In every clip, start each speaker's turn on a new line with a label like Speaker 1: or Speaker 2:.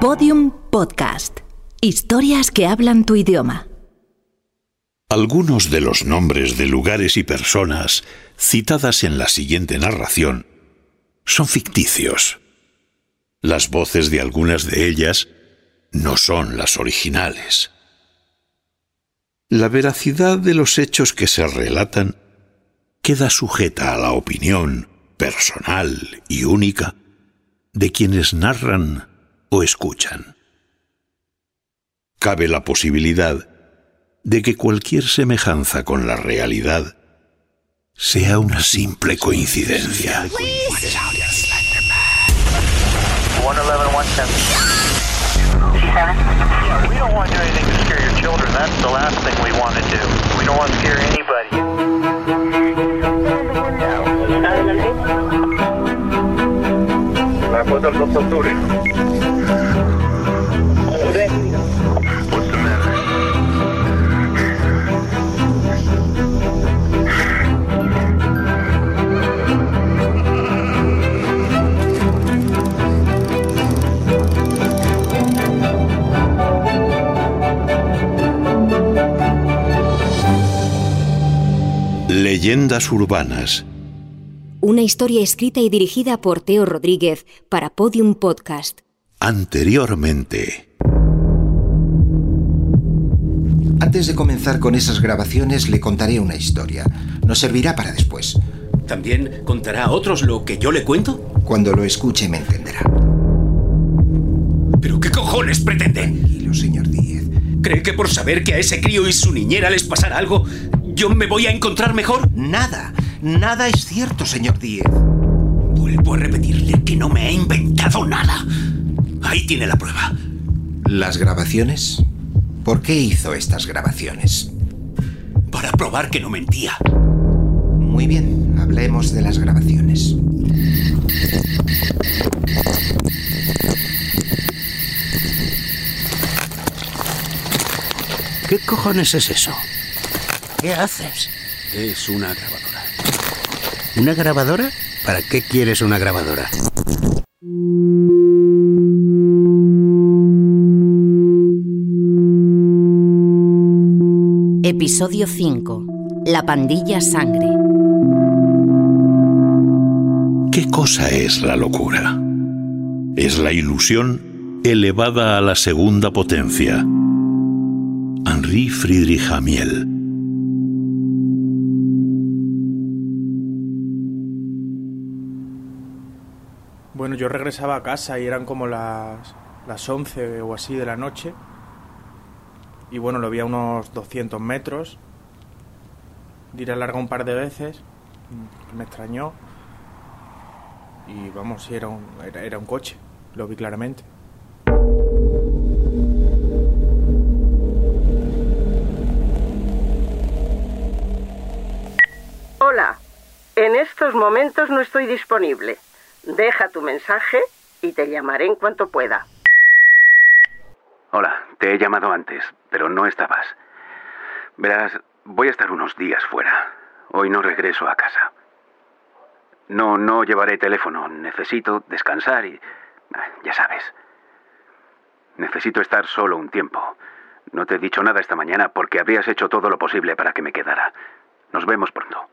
Speaker 1: Podium Podcast. Historias que hablan tu idioma.
Speaker 2: Algunos de los nombres de lugares y personas citadas en la siguiente narración son ficticios. Las voces de algunas de ellas no son las originales. La veracidad de los hechos que se relatan queda sujeta a la opinión personal y única de quienes narran o escuchan. Cabe la posibilidad de que cualquier semejanza con la realidad sea una simple coincidencia.
Speaker 3: We don't want to
Speaker 2: Leyendas urbanas.
Speaker 1: Una historia escrita y dirigida por Teo Rodríguez para Podium Podcast.
Speaker 2: Anteriormente.
Speaker 4: Antes de comenzar con esas grabaciones le contaré una historia. Nos servirá para después.
Speaker 5: ¿También contará a otros lo que yo le cuento?
Speaker 4: Cuando lo escuche me entenderá.
Speaker 5: ¿Pero qué cojones pretende?
Speaker 4: Tranquilo, señor Díez.
Speaker 5: ¿Cree que por saber que a ese crío y su niñera les pasará algo, yo me voy a encontrar mejor?
Speaker 4: Nada, nada es cierto, señor Díez.
Speaker 5: Vuelvo a repetirle que no me he inventado nada. Ahí tiene la prueba.
Speaker 4: ¿Las grabaciones? ¿Por qué hizo estas grabaciones?
Speaker 5: Para probar que no mentía.
Speaker 4: Muy bien, hablemos de las grabaciones.
Speaker 6: ¿Qué cojones es eso? ¿Qué haces?
Speaker 5: Es una grabadora.
Speaker 6: ¿Una grabadora? ¿Para qué quieres una grabadora?
Speaker 1: Episodio 5. La pandilla sangre.
Speaker 2: ¿Qué cosa es la locura? Es la ilusión elevada a la segunda potencia. Henri Friedrich Hamiel.
Speaker 7: Bueno, yo regresaba a casa y eran como las, las 11 o así de la noche. Y bueno, lo vi a unos 200 metros. Diré larga un par de veces. Me extrañó. Y vamos, era un, era un coche. Lo vi claramente.
Speaker 8: Hola, en estos momentos no estoy disponible. Deja tu mensaje y te llamaré en cuanto pueda.
Speaker 9: Hola, te he llamado antes, pero no estabas. Verás, voy a estar unos días fuera. Hoy no regreso a casa. No, no llevaré teléfono. Necesito descansar y... ah, Ya sabes. Necesito estar solo un tiempo. No te he dicho nada esta mañana porque habrías hecho todo lo posible para que me quedara. Nos vemos pronto.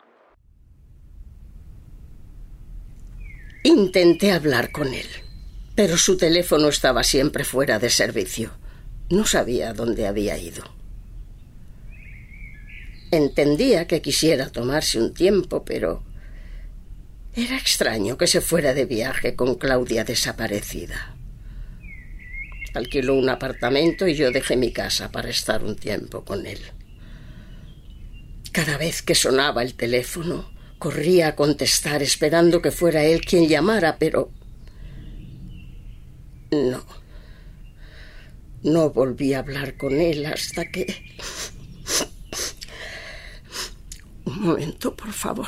Speaker 8: Intenté hablar con él, pero su teléfono estaba siempre fuera de servicio. No sabía dónde había ido. Entendía que quisiera tomarse un tiempo, pero era extraño que se fuera de viaje con Claudia desaparecida. Alquiló un apartamento y yo dejé mi casa para estar un tiempo con él. Cada vez que sonaba el teléfono, corría a contestar esperando que fuera él quien llamara, pero... No. No volví a hablar con él hasta que... Un momento, por favor.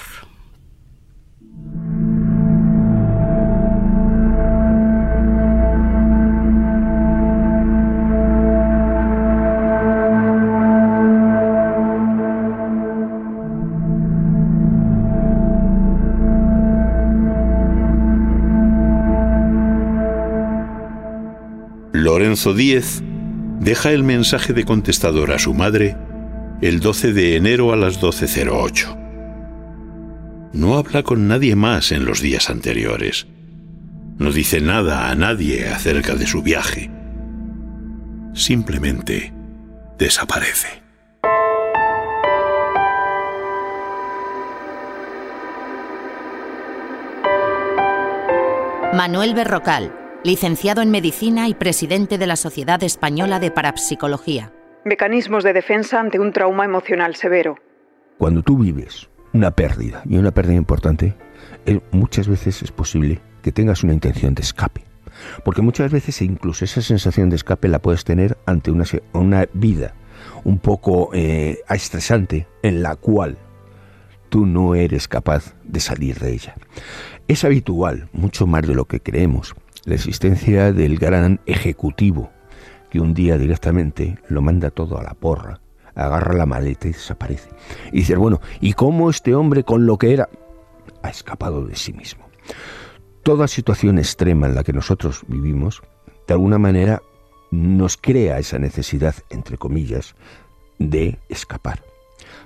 Speaker 2: Lorenzo Díez deja el mensaje de contestador a su madre el 12 de enero a las 12.08. No habla con nadie más en los días anteriores. No dice nada a nadie acerca de su viaje. Simplemente desaparece.
Speaker 10: Manuel Berrocal, licenciado en Medicina y presidente de la Sociedad Española de Parapsicología.
Speaker 11: Mecanismos de defensa ante un trauma emocional severo.
Speaker 12: Cuando tú vives una pérdida, y una pérdida importante, muchas veces es posible que tengas una intención de escape. Porque muchas veces incluso esa sensación de escape la puedes tener ante una, una vida un poco eh, estresante en la cual tú no eres capaz de salir de ella. Es habitual, mucho más de lo que creemos, la existencia del gran ejecutivo que un día directamente lo manda todo a la porra, agarra la maleta y desaparece. Y dices, bueno, ¿y cómo este hombre con lo que era ha escapado de sí mismo? Toda situación extrema en la que nosotros vivimos, de alguna manera, nos crea esa necesidad, entre comillas, de escapar.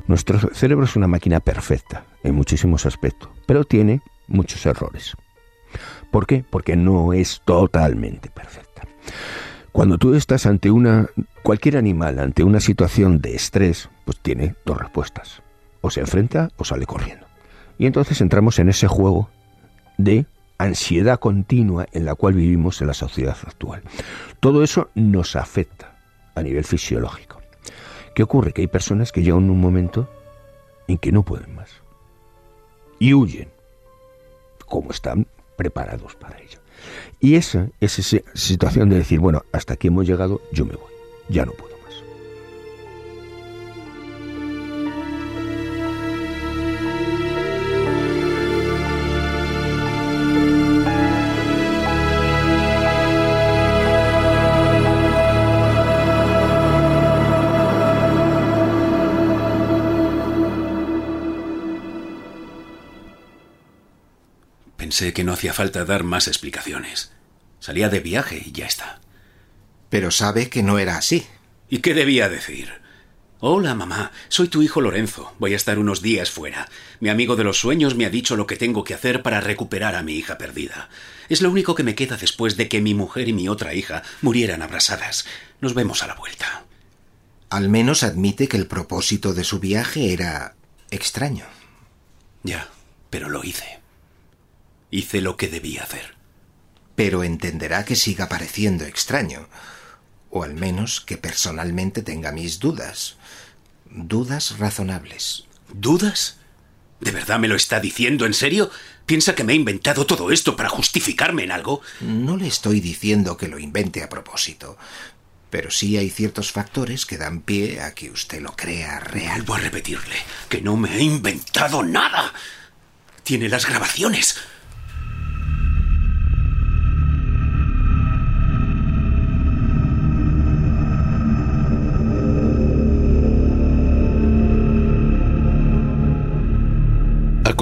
Speaker 12: Nuestro cerebro es una máquina perfecta en muchísimos aspectos, pero tiene muchos errores. ¿Por qué? Porque no es totalmente perfecta. Cuando tú estás ante una cualquier animal ante una situación de estrés, pues tiene dos respuestas. O se enfrenta o sale corriendo. Y entonces entramos en ese juego de ansiedad continua en la cual vivimos en la sociedad actual. Todo eso nos afecta a nivel fisiológico. ¿Qué ocurre? Que hay personas que llegan un momento en que no pueden más. Y huyen como están preparados para ello. Y esa es esa situación de decir, bueno, hasta aquí hemos llegado, yo me voy, ya no puedo.
Speaker 5: Sé que no hacía falta dar más explicaciones. Salía de viaje y ya está.
Speaker 4: Pero sabe que no era así.
Speaker 5: ¿Y qué debía decir? Hola, mamá. Soy tu hijo Lorenzo. Voy a estar unos días fuera. Mi amigo de los sueños me ha dicho lo que tengo que hacer para recuperar a mi hija perdida. Es lo único que me queda después de que mi mujer y mi otra hija murieran abrasadas. Nos vemos a la vuelta.
Speaker 4: Al menos admite que el propósito de su viaje era extraño.
Speaker 5: Ya, pero lo hice. Hice lo que debía hacer.
Speaker 4: Pero entenderá que siga pareciendo extraño. O al menos que personalmente tenga mis dudas. Dudas razonables.
Speaker 5: ¿Dudas? ¿De verdad me lo está diciendo en serio? ¿Piensa que me he inventado todo esto para justificarme en algo?
Speaker 4: No le estoy diciendo que lo invente a propósito. Pero sí hay ciertos factores que dan pie a que usted lo crea real.
Speaker 5: Vuelvo a repetirle que no me he inventado nada. Tiene las grabaciones.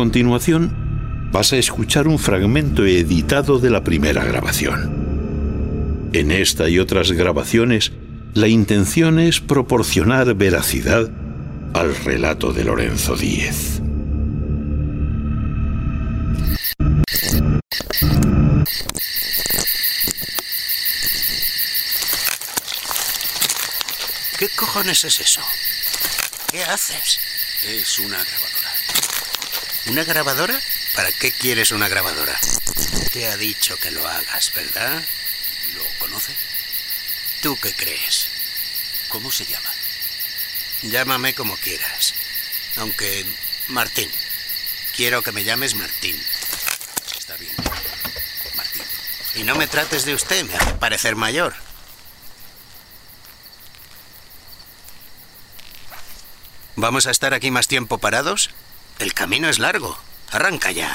Speaker 2: Continuación, vas a escuchar un fragmento editado de la primera grabación. En esta y otras grabaciones, la intención es proporcionar veracidad al relato de Lorenzo Díez.
Speaker 6: ¿Qué cojones es eso? ¿Qué haces?
Speaker 5: Es una grabadora.
Speaker 6: ¿Una grabadora? ¿Para qué quieres una grabadora? Te ha dicho que lo hagas, ¿verdad?
Speaker 5: ¿Lo conoce?
Speaker 6: ¿Tú qué crees?
Speaker 5: ¿Cómo se llama?
Speaker 6: Llámame como quieras. Aunque... Martín. Quiero que me llames Martín.
Speaker 5: Está bien. Martín.
Speaker 6: Y no me trates de usted, me hace parecer mayor. ¿Vamos a estar aquí más tiempo parados? El camino es largo. Arranca ya.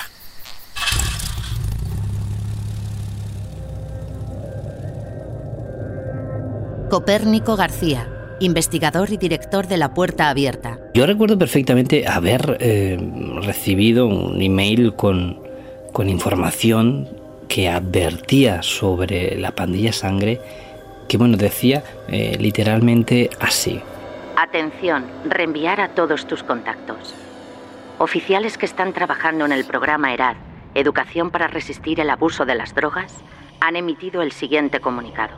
Speaker 10: Copérnico García, investigador y director de La Puerta Abierta.
Speaker 13: Yo recuerdo perfectamente haber eh, recibido un email con, con información que advertía sobre la pandilla sangre que bueno, decía eh, literalmente así.
Speaker 10: Atención, reenviar a todos tus contactos. Oficiales que están trabajando en el programa ERAD, Educación para resistir el abuso de las drogas, han emitido el siguiente comunicado.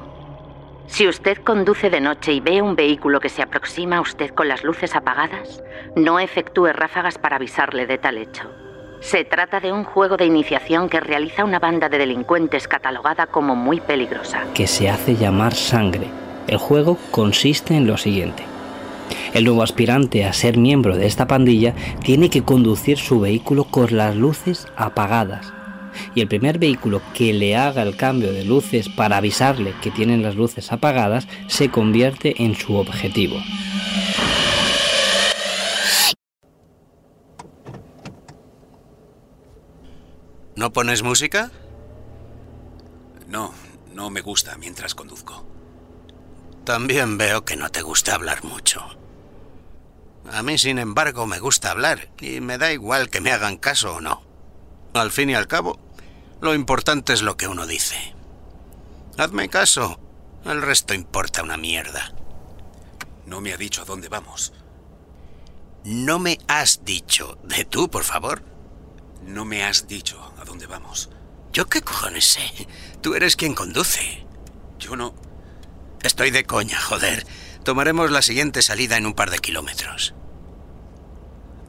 Speaker 10: Si usted conduce de noche y ve un vehículo que se aproxima a usted con las luces apagadas, no efectúe ráfagas para avisarle de tal hecho. Se trata de un juego de iniciación que realiza una banda de delincuentes catalogada como muy peligrosa.
Speaker 13: Que se hace llamar sangre. El juego consiste en lo siguiente. El nuevo aspirante a ser miembro de esta pandilla tiene que conducir su vehículo con las luces apagadas. Y el primer vehículo que le haga el cambio de luces para avisarle que tienen las luces apagadas se convierte en su objetivo.
Speaker 6: ¿No pones música?
Speaker 5: No, no me gusta mientras conduzco.
Speaker 6: También veo que no te gusta hablar mucho. A mí, sin embargo, me gusta hablar y me da igual que me hagan caso o no. Al fin y al cabo, lo importante es lo que uno dice. Hazme caso. El resto importa una mierda.
Speaker 5: No me ha dicho a dónde vamos.
Speaker 6: No me has dicho. De tú, por favor.
Speaker 5: No me has dicho a dónde vamos.
Speaker 6: ¿Yo qué cojones sé? Tú eres quien conduce.
Speaker 5: Yo no...
Speaker 6: Estoy de coña, joder. Tomaremos la siguiente salida en un par de kilómetros.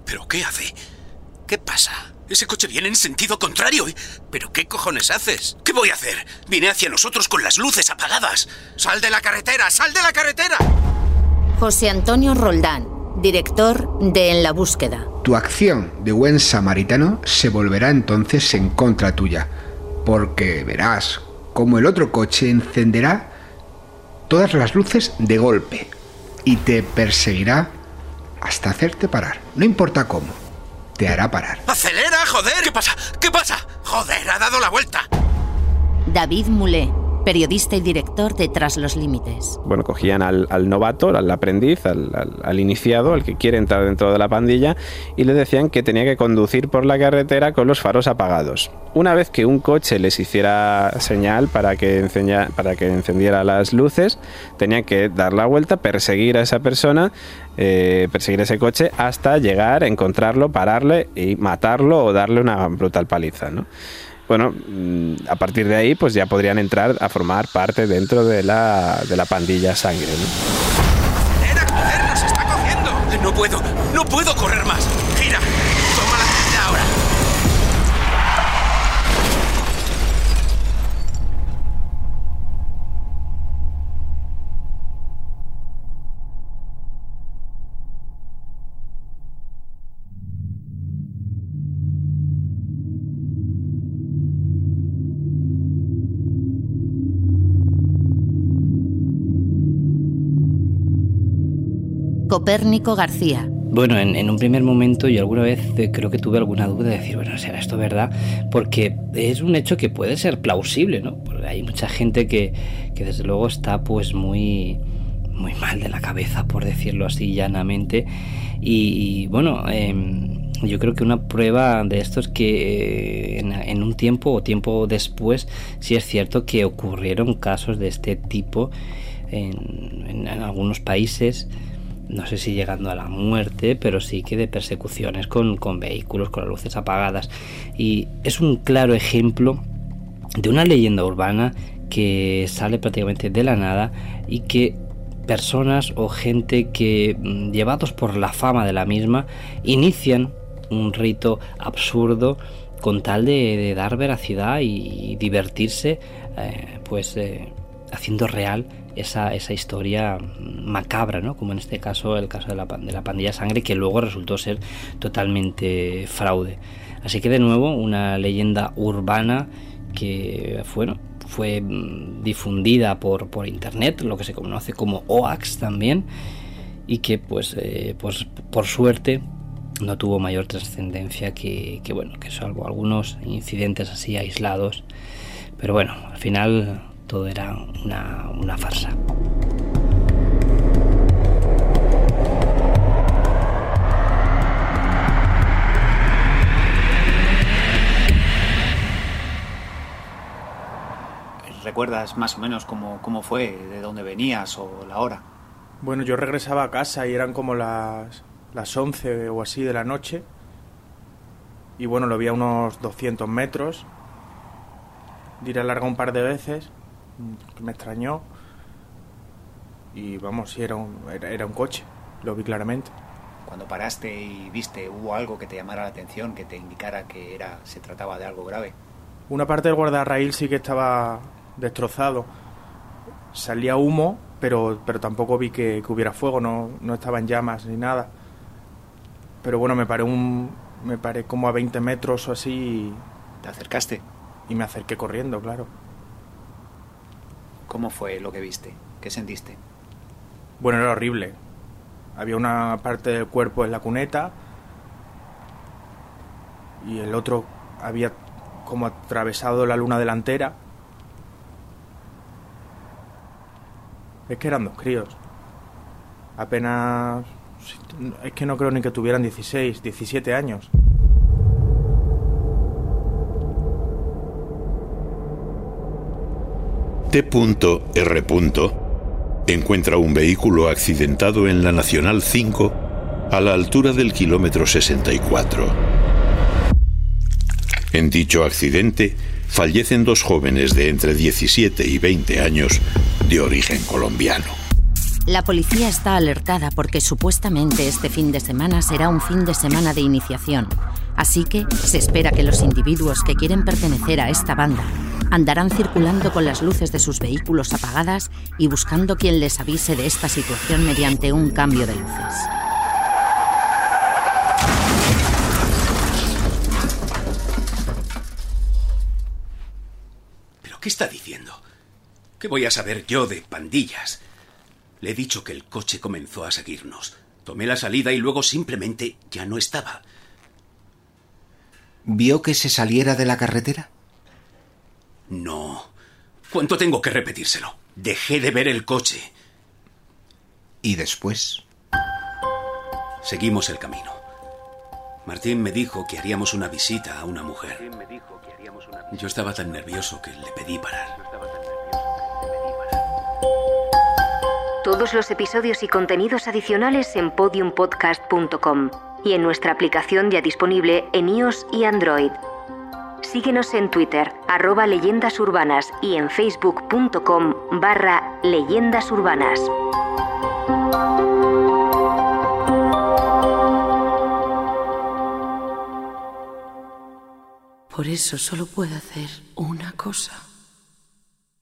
Speaker 5: ¿Pero qué hace?
Speaker 6: ¿Qué pasa?
Speaker 5: Ese coche viene en sentido contrario.
Speaker 6: ¿Pero qué cojones haces?
Speaker 5: ¿Qué voy a hacer? Viene hacia nosotros con las luces apagadas.
Speaker 6: ¡Sal de la carretera! ¡Sal de la carretera!
Speaker 10: José Antonio Roldán, director de En la búsqueda.
Speaker 14: Tu acción de buen samaritano se volverá entonces en contra tuya, porque verás cómo el otro coche encenderá todas las luces de golpe y te perseguirá hasta hacerte parar. No importa cómo, te hará parar.
Speaker 6: ¡Acelera, joder!
Speaker 5: ¿Qué pasa? ¿Qué pasa?
Speaker 6: ¡Joder, ha dado la vuelta!
Speaker 10: David Moulet, periodista y director de Tras los Límites.
Speaker 15: Bueno, cogían al, novato, al aprendiz, al, iniciado, al que quiere entrar dentro de la pandilla, y le decían que tenía que conducir por la carretera con los faros apagados. Una vez que un coche les hiciera señal para que, enseña, para que encendiera las luces, tenían que dar la vuelta, perseguir a esa persona, eh, perseguir ese coche hasta llegar, encontrarlo, pararle y matarlo o darle una brutal paliza, ¿no? Bueno, a partir de ahí pues ya podrían entrar a formar parte dentro de la, de la pandilla sangre.
Speaker 6: ¿no? ¡Era! ¡Nos está cogiendo!
Speaker 5: No puedo, no puedo correr más.
Speaker 10: Copérnico García.
Speaker 13: Bueno, en, un primer momento yo alguna vez creo que tuve alguna duda de decir, bueno, ¿será esto verdad? Porque es un hecho que puede ser plausible, ¿no? Porque hay mucha gente que, que desde luego está pues muy, muy mal de la cabeza, por decirlo así llanamente. Y, bueno, eh, yo creo que una prueba de esto es que en, en, un tiempo o tiempo después sí es cierto que ocurrieron casos de este tipo en algunos países no sé si llegando a la muerte, pero sí que de persecuciones con, con, vehículos, con las luces apagadas. Y es un claro ejemplo de una leyenda urbana que sale prácticamente de la nada y que personas o gente que, llevados por la fama de la misma, inician un rito absurdo con tal de, de dar veracidad y divertirse, eh, pues eh, haciendo real esa, esa, historia macabra, ¿no? como en este caso el caso de la, de la pandilla sangre, que luego resultó ser totalmente fraude. Así que de nuevo una leyenda urbana que bueno, fue difundida por, por internet, lo que se conoce como OAX también, y que pues, eh, pues por suerte no tuvo mayor trascendencia que, que, bueno, que salvo algunos incidentes así aislados. Pero bueno, al final todo era una, una farsa.
Speaker 16: ¿Recuerdas más o menos cómo, cómo fue, de dónde venías o la hora?
Speaker 7: Bueno, yo regresaba a casa y eran como las, las 11 o así de la noche. Y bueno, lo vi a unos 200 metros. Diré larga un par de veces, que me extrañó. Y vamos, sí, era un, era, era un coche, lo vi claramente.
Speaker 16: Cuando paraste y viste, ¿hubo algo que te llamara la atención, que te indicara que era, se trataba de algo grave?
Speaker 7: Una parte del guardarraíl sí que estaba destrozado. Salía humo, pero, pero tampoco vi que, que hubiera fuego, no, no estaba en llamas ni nada. Pero bueno, me paré, un, me paré como a 20 metros o así. y-
Speaker 16: ¿Te acercaste?
Speaker 7: Y me acerqué corriendo, claro.
Speaker 16: ¿Cómo fue lo que viste? ¿Qué sentiste?
Speaker 7: Bueno, era horrible. Había una parte del cuerpo en la cuneta y el otro había como atravesado la luna delantera. Es que eran dos críos. Apenas... Es que no creo ni que tuvieran 16, 17 años.
Speaker 2: T.R. encuentra un vehículo accidentado en la Nacional 5 a la altura del kilómetro 64. En dicho accidente fallecen dos jóvenes de entre 17 y 20 años de origen colombiano.
Speaker 10: La policía está alertada porque supuestamente este fin de semana será un fin de semana de iniciación. Así que se espera que los individuos que quieren pertenecer a esta banda andarán circulando con las luces de sus vehículos apagadas y buscando quien les avise de esta situación mediante un cambio de luces.
Speaker 5: ¿Pero qué está diciendo? ¿Qué voy a saber yo de pandillas? Le he dicho que el coche comenzó a seguirnos. Tomé la salida y luego simplemente ya no estaba.
Speaker 4: ¿Vio que se saliera de la carretera?
Speaker 5: No. ¿Cuánto tengo que repetírselo? Dejé de ver el coche.
Speaker 4: ¿Y después?
Speaker 5: Seguimos el camino. Martín me dijo que haríamos una visita a una mujer. Yo estaba tan nervioso que le pedí parar.
Speaker 1: Todos los episodios y contenidos adicionales en podiumpodcast.com y en nuestra aplicación ya disponible en iOS y Android. Síguenos en Twitter, arroba leyendas urbanas y en facebook.com barra leyendas urbanas.
Speaker 17: Por eso solo puedo hacer una cosa.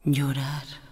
Speaker 17: Llorar.